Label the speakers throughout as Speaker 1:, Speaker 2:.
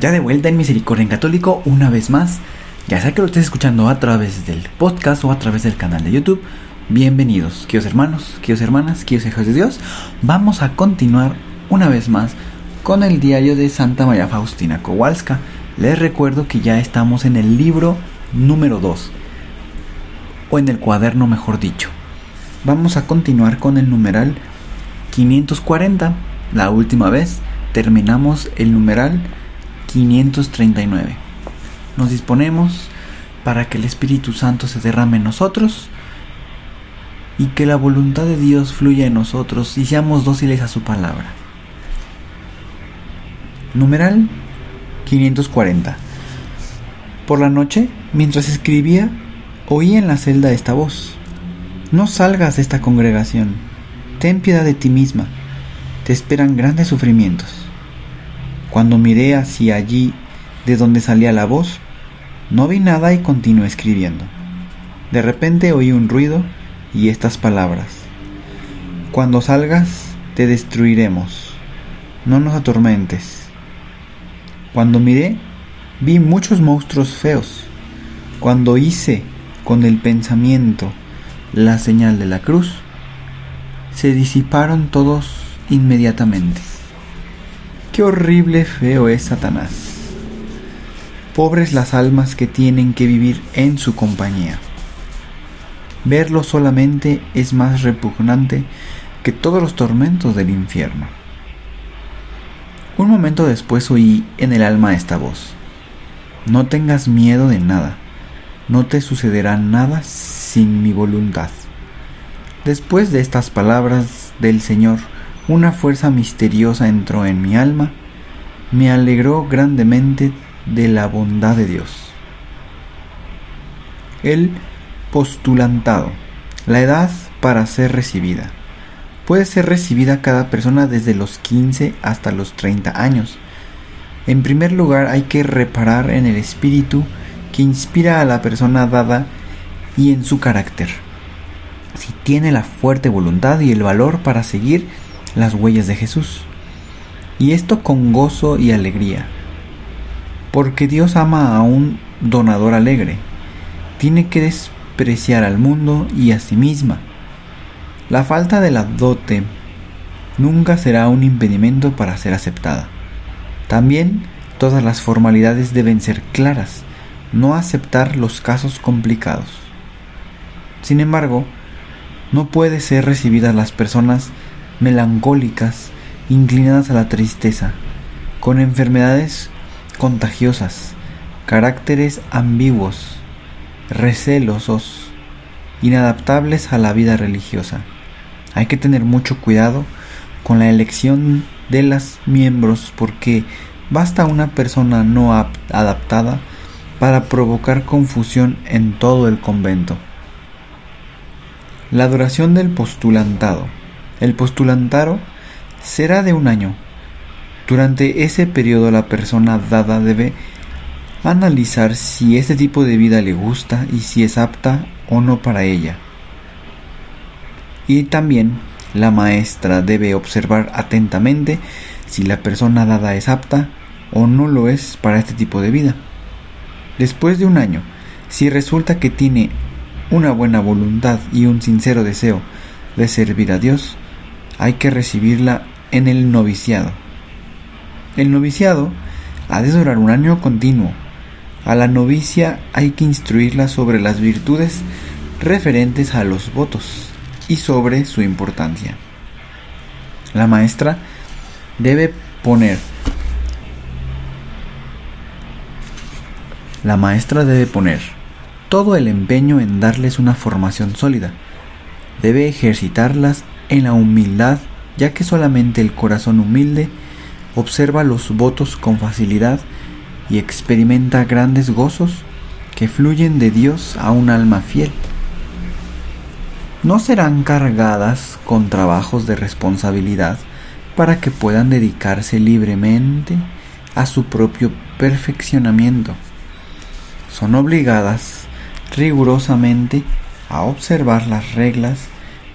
Speaker 1: Ya de vuelta en Misericordia en Católico, una vez más, ya sea que lo estés escuchando a través del podcast o a través del canal de YouTube, bienvenidos, queridos hermanos, queridos hermanas, queridos hijos de Dios. Vamos a continuar una vez más con el diario de Santa María Faustina Kowalska. Les recuerdo que ya estamos en el libro número 2, o en el cuaderno mejor dicho. Vamos a continuar con el numeral 540. La última vez terminamos el numeral 539. Nos disponemos para que el Espíritu Santo se derrame en nosotros y que la voluntad de Dios fluya en nosotros y seamos dóciles a su palabra. Numeral 540. Por la noche, mientras escribía, oí en la celda esta voz. No salgas de esta congregación. Ten piedad de ti misma. Te esperan grandes sufrimientos. Cuando miré hacia allí de donde salía la voz, no vi nada y continué escribiendo. De repente oí un ruido y estas palabras. Cuando salgas, te destruiremos. No nos atormentes. Cuando miré, vi muchos monstruos feos. Cuando hice con el pensamiento la señal de la cruz, se disiparon todos inmediatamente. Qué horrible feo es Satanás. Pobres las almas que tienen que vivir en su compañía. Verlo solamente es más repugnante que todos los tormentos del infierno. Un momento después oí en el alma esta voz. No tengas miedo de nada. No te sucederá nada sin mi voluntad. Después de estas palabras del Señor, una fuerza misteriosa entró en mi alma, me alegró grandemente de la bondad de Dios. El postulantado, la edad para ser recibida. Puede ser recibida cada persona desde los 15 hasta los 30 años. En primer lugar hay que reparar en el espíritu que inspira a la persona dada y en su carácter. Si tiene la fuerte voluntad y el valor para seguir las huellas de Jesús. Y esto con gozo y alegría. Porque Dios ama a un donador alegre. Tiene que despreciar al mundo y a sí misma. La falta de la dote nunca será un impedimento para ser aceptada. También todas las formalidades deben ser claras, no aceptar los casos complicados. Sin embargo, no puede ser recibidas las personas melancólicas, inclinadas a la tristeza, con enfermedades contagiosas, caracteres ambiguos, recelosos, inadaptables a la vida religiosa. Hay que tener mucho cuidado con la elección de los miembros porque basta una persona no adaptada para provocar confusión en todo el convento. La duración del postulantado. El postulantaro será de un año. Durante ese periodo la persona dada debe analizar si este tipo de vida le gusta y si es apta o no para ella. Y también la maestra debe observar atentamente si la persona dada es apta o no lo es para este tipo de vida. Después de un año, si resulta que tiene una buena voluntad y un sincero deseo de servir a Dios, hay que recibirla en el noviciado. El noviciado ha de durar un año continuo. A la novicia hay que instruirla sobre las virtudes referentes a los votos y sobre su importancia. La maestra debe poner La maestra debe poner todo el empeño en darles una formación sólida. Debe ejercitarlas en la humildad, ya que solamente el corazón humilde observa los votos con facilidad y experimenta grandes gozos que fluyen de Dios a un alma fiel. No serán cargadas con trabajos de responsabilidad para que puedan dedicarse libremente a su propio perfeccionamiento. Son obligadas rigurosamente a observar las reglas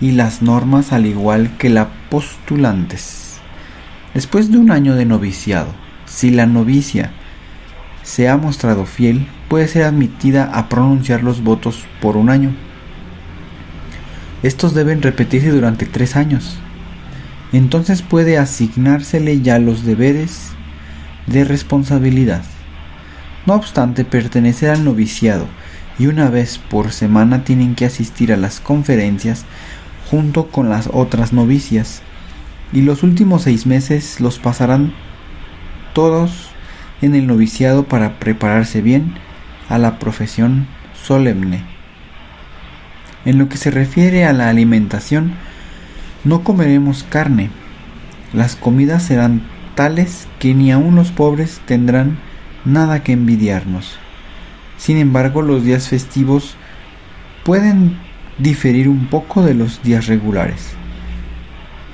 Speaker 1: y las normas al igual que la postulantes. Después de un año de noviciado, si la novicia se ha mostrado fiel, puede ser admitida a pronunciar los votos por un año. Estos deben repetirse durante tres años. Entonces puede asignársele ya los deberes de responsabilidad. No obstante, pertenecer al noviciado y una vez por semana tienen que asistir a las conferencias junto con las otras novicias, y los últimos seis meses los pasarán todos en el noviciado para prepararse bien a la profesión solemne. En lo que se refiere a la alimentación, no comeremos carne. Las comidas serán tales que ni aun los pobres tendrán nada que envidiarnos. Sin embargo, los días festivos pueden diferir un poco de los días regulares.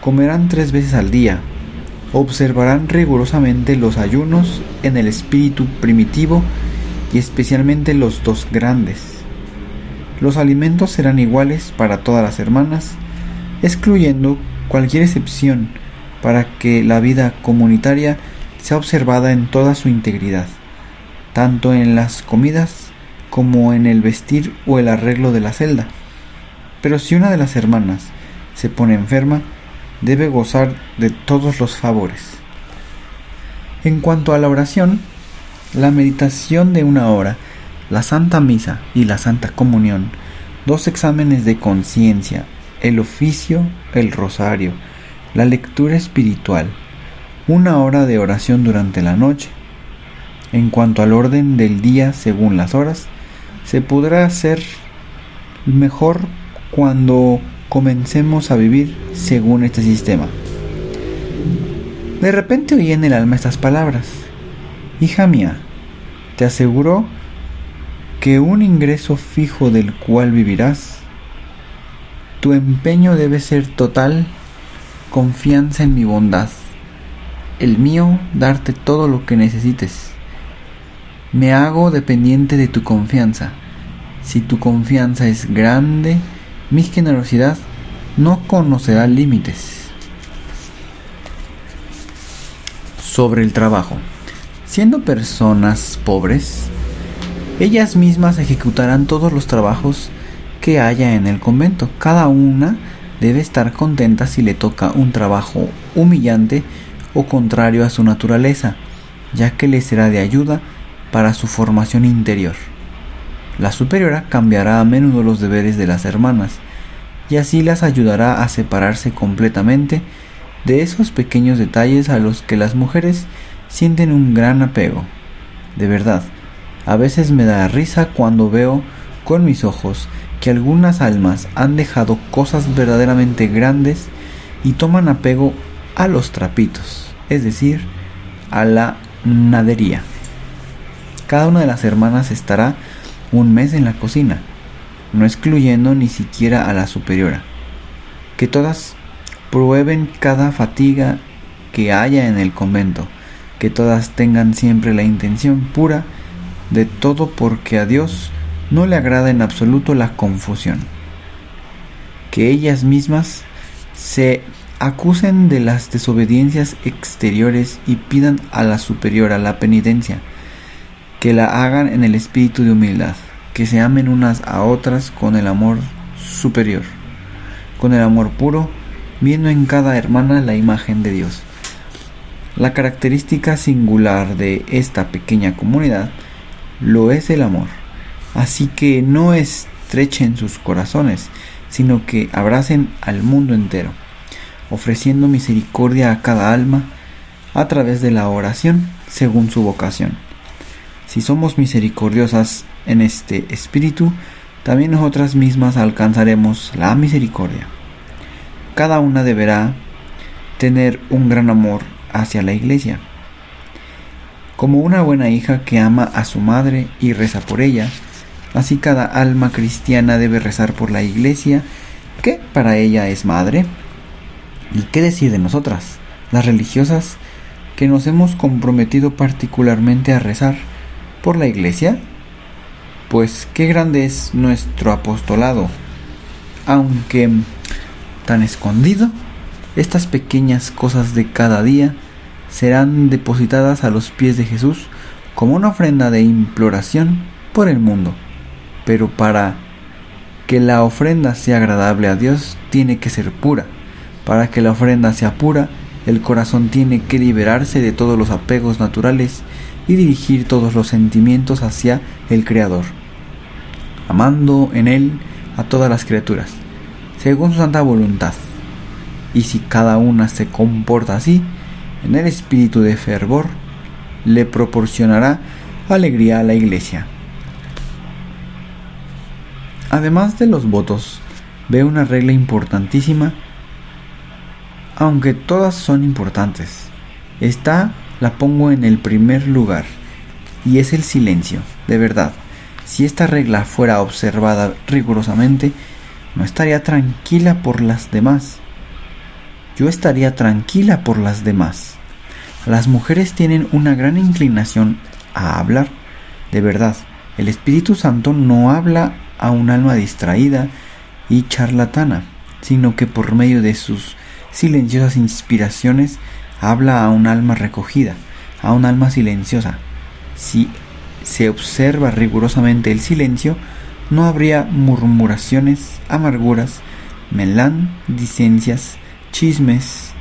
Speaker 1: Comerán tres veces al día. Observarán rigurosamente los ayunos en el espíritu primitivo y especialmente los dos grandes. Los alimentos serán iguales para todas las hermanas, excluyendo cualquier excepción para que la vida comunitaria sea observada en toda su integridad, tanto en las comidas como en el vestir o el arreglo de la celda. Pero si una de las hermanas se pone enferma, debe gozar de todos los favores. En cuanto a la oración, la meditación de una hora, la Santa Misa y la Santa Comunión, dos exámenes de conciencia, el oficio, el rosario, la lectura espiritual, una hora de oración durante la noche. En cuanto al orden del día según las horas, se podrá hacer mejor cuando comencemos a vivir según este sistema. De repente oí en el alma estas palabras. Hija mía, te aseguro que un ingreso fijo del cual vivirás, tu empeño debe ser total confianza en mi bondad, el mío darte todo lo que necesites. Me hago dependiente de tu confianza. Si tu confianza es grande, mi generosidad no conocerá límites. Sobre el trabajo. Siendo personas pobres, ellas mismas ejecutarán todos los trabajos que haya en el convento. Cada una debe estar contenta si le toca un trabajo humillante o contrario a su naturaleza, ya que le será de ayuda para su formación interior. La superiora cambiará a menudo los deberes de las hermanas y así las ayudará a separarse completamente de esos pequeños detalles a los que las mujeres sienten un gran apego. De verdad, a veces me da risa cuando veo con mis ojos que algunas almas han dejado cosas verdaderamente grandes y toman apego a los trapitos, es decir, a la nadería. Cada una de las hermanas estará un mes en la cocina, no excluyendo ni siquiera a la superiora. Que todas prueben cada fatiga que haya en el convento, que todas tengan siempre la intención pura de todo porque a Dios no le agrada en absoluto la confusión. Que ellas mismas se acusen de las desobediencias exteriores y pidan a la superiora la penitencia que la hagan en el espíritu de humildad, que se amen unas a otras con el amor superior, con el amor puro, viendo en cada hermana la imagen de Dios. La característica singular de esta pequeña comunidad lo es el amor, así que no estrechen sus corazones, sino que abracen al mundo entero, ofreciendo misericordia a cada alma a través de la oración según su vocación. Si somos misericordiosas en este espíritu, también nosotras mismas alcanzaremos la misericordia. Cada una deberá tener un gran amor hacia la iglesia. Como una buena hija que ama a su madre y reza por ella, así cada alma cristiana debe rezar por la iglesia, que para ella es madre. ¿Y qué decir de nosotras, las religiosas, que nos hemos comprometido particularmente a rezar por la iglesia? Pues qué grande es nuestro apostolado, aunque tan escondido, estas pequeñas cosas de cada día serán depositadas a los pies de Jesús como una ofrenda de imploración por el mundo. Pero para que la ofrenda sea agradable a Dios, tiene que ser pura. Para que la ofrenda sea pura, el corazón tiene que liberarse de todos los apegos naturales y dirigir todos los sentimientos hacia el Creador, amando en Él a todas las criaturas, según su santa voluntad. Y si cada una se comporta así, en el espíritu de fervor, le proporcionará alegría a la iglesia. Además de los votos, veo una regla importantísima, aunque todas son importantes. Esta la pongo en el primer lugar, y es el silencio, de verdad. Si esta regla fuera observada rigurosamente, no estaría tranquila por las demás yo estaría tranquila por las demás. Las mujeres tienen una gran inclinación a hablar. De verdad, el Espíritu Santo no habla a un alma distraída y charlatana, sino que por medio de sus silenciosas inspiraciones habla a un alma recogida, a un alma silenciosa. Si se observa rigurosamente el silencio, no habría murmuraciones, amarguras, melandicencias, chismes,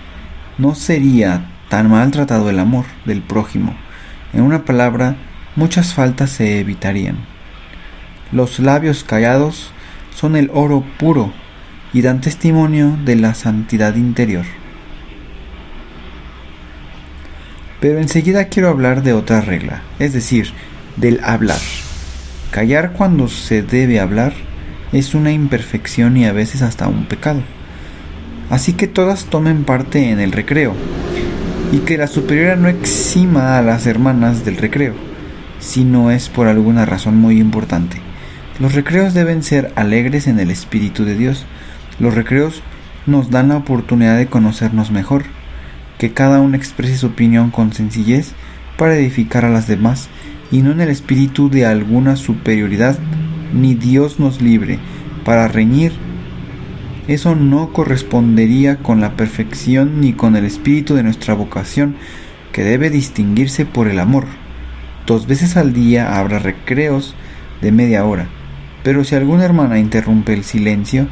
Speaker 1: no sería tan maltratado el amor del prójimo. En una palabra, muchas faltas se evitarían. Los labios callados son el oro puro y dan testimonio de la santidad interior. Pero enseguida quiero hablar de otra regla, es decir, del hablar. Callar cuando se debe hablar es una imperfección y a veces hasta un pecado así que todas tomen parte en el recreo, y que la superiora no exima a las hermanas del recreo, si no es por alguna razón muy importante. Los recreos deben ser alegres en el Espíritu de Dios. Los recreos nos dan la oportunidad de conocernos mejor, que cada uno exprese su opinión con sencillez para edificar a las demás y no en el espíritu de alguna superioridad, ni Dios nos libre para reñir eso no correspondería con la perfección ni con el espíritu de nuestra vocación, que debe distinguirse por el amor. Dos veces al día habrá recreos de media hora, pero si alguna hermana interrumpe el silencio,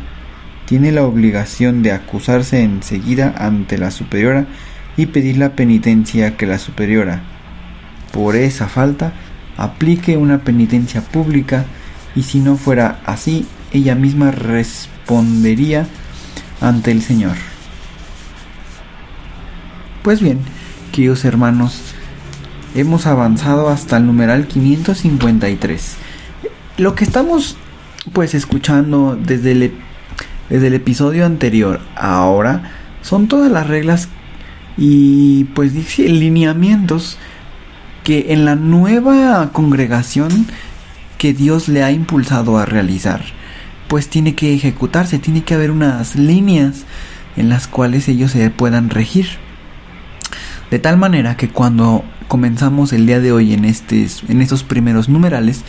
Speaker 1: tiene la obligación de acusarse enseguida ante la superiora y pedir la penitencia que la superiora, por esa falta, aplique una penitencia pública y si no fuera así, ella misma respondería ante el Señor. Pues bien, queridos hermanos, hemos avanzado hasta el numeral 553. Lo que estamos pues escuchando desde el, desde el episodio anterior ahora son todas las reglas y pues lineamientos que en la nueva congregación que Dios le ha impulsado a realizar pues tiene que ejecutarse, tiene que haber unas líneas en las cuales ellos se puedan regir. De tal manera que cuando comenzamos el día de hoy en, en estos primeros numerales,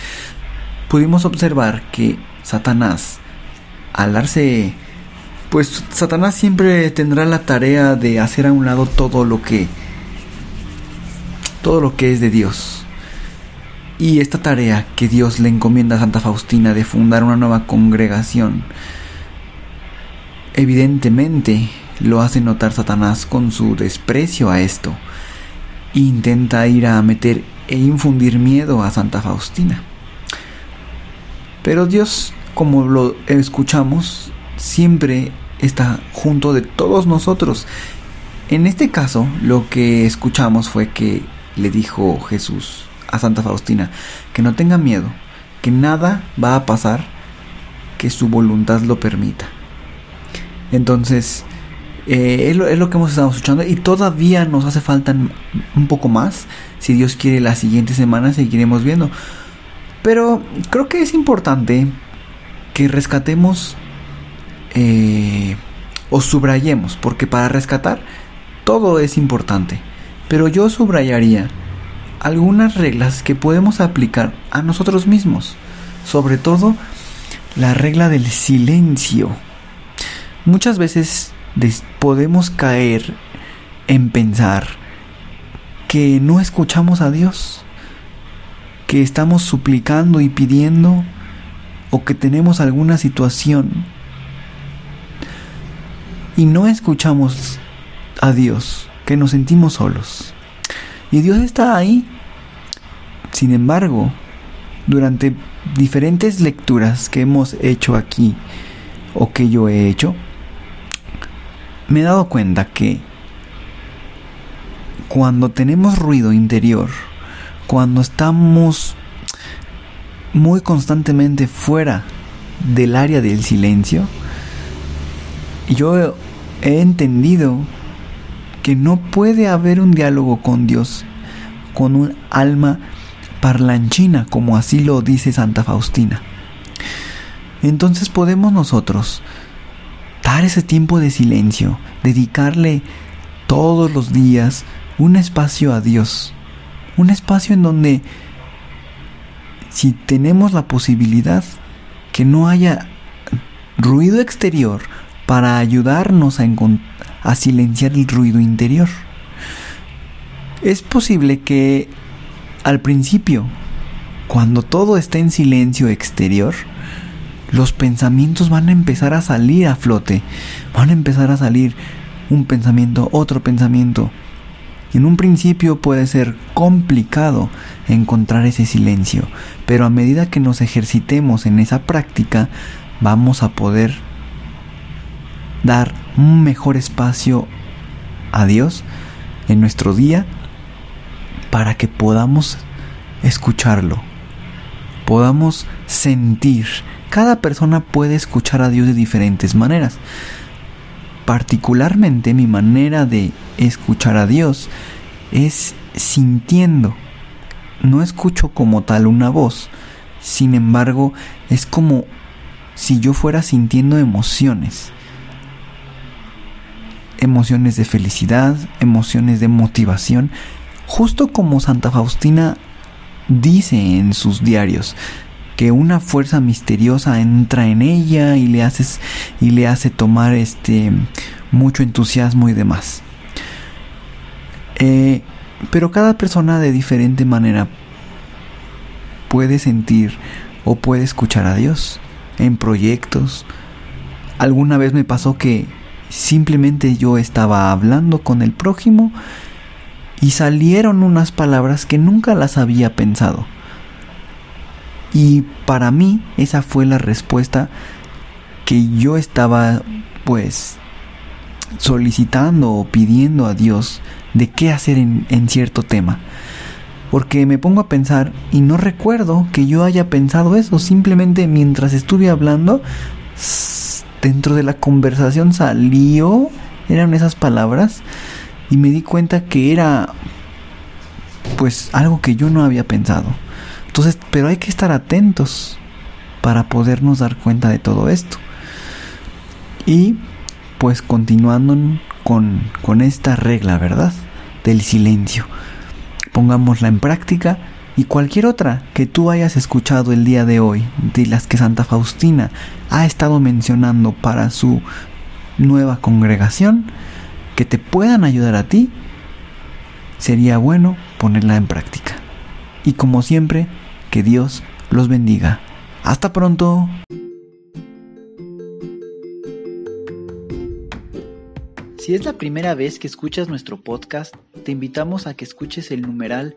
Speaker 1: pudimos observar que Satanás, al darse, pues Satanás siempre tendrá la tarea de hacer a un lado todo lo que, todo lo que es de Dios y esta tarea que Dios le encomienda a Santa Faustina de fundar una nueva congregación, evidentemente lo hace notar Satanás con su desprecio a esto. Intenta ir a meter e infundir miedo a Santa Faustina. Pero Dios, como lo escuchamos, siempre está junto de todos nosotros. En este caso, lo que escuchamos fue que le dijo Jesús, a Santa Faustina, que no tenga miedo, que nada va a pasar que su voluntad lo permita. Entonces, Eh, es, lo, es, lo, que hemos estado escuchando y todavía nos hace falta un poco más. Si Dios quiere, la siguiente semana seguiremos viendo. Pero creo que es importante que rescatemos eh, o subrayemos, porque para rescatar todo es importante. Pero yo subrayaría algunas reglas que podemos aplicar a nosotros mismos. Sobre todo la regla del silencio. Muchas veces podemos caer en pensar que no escuchamos a Dios, que estamos suplicando y pidiendo o que tenemos alguna situación y no escuchamos a Dios, que nos sentimos solos. Y Dios está ahí. Sin embargo, durante diferentes lecturas que hemos hecho aquí o que yo he hecho, me he dado cuenta que cuando tenemos ruido interior, cuando estamos muy constantemente fuera del área del silencio, yo he entendido que no puede haber un diálogo con Dios con un alma parlanchina, como así lo dice Santa Faustina. Entonces podemos nosotros dar ese tiempo de silencio, dedicarle todos los días un espacio a Dios, un espacio en donde si tenemos la posibilidad que no haya ruido exterior para ayudarnos a, silenciar el ruido interior. Es posible que al principio, cuando todo está en silencio exterior, los pensamientos van a empezar a salir a flote, van a empezar a salir un pensamiento, otro pensamiento. En un principio puede ser complicado encontrar ese silencio, pero a medida que nos ejercitemos en esa práctica, vamos a poder dar un mejor espacio a Dios en nuestro día para que podamos escucharlo, podamos sentir. Cada persona puede escuchar a Dios de diferentes maneras. Particularmente mi manera de escuchar a Dios es sintiendo. No escucho como tal una voz. Sin embargo, es como si yo fuera sintiendo emociones. Emociones de felicidad, emociones de motivación, justo como Santa Faustina dice en sus diarios que una fuerza misteriosa entra en ella y le hace, y le hace tomar este mucho entusiasmo y demás. Eh, pero cada persona de diferente manera puede sentir o puede escuchar a Dios en proyectos. Alguna vez me pasó que simplemente yo estaba hablando con el prójimo y salieron unas palabras que nunca las había pensado. Y para mí esa fue la respuesta que yo estaba pues solicitando o pidiendo a Dios de qué hacer en, en, cierto tema. Porque me pongo a pensar y no recuerdo que yo haya pensado eso. Simplemente mientras estuve hablando, dentro de la conversación salió, eran esas palabras y me di cuenta que era pues algo que yo no había pensado. Entonces, pero hay que estar atentos para podernos dar cuenta de todo esto. Y pues continuando con, con esta regla, ¿verdad? Del silencio. Pongámosla en práctica y cualquier otra que tú hayas escuchado el día de hoy, de las que Santa Faustina ha estado mencionando para su nueva congregación, que te puedan ayudar a ti, sería bueno ponerla en práctica. Y como siempre, que Dios los bendiga. Hasta pronto. Si es la primera vez que escuchas nuestro podcast, te invitamos a que escuches el numeral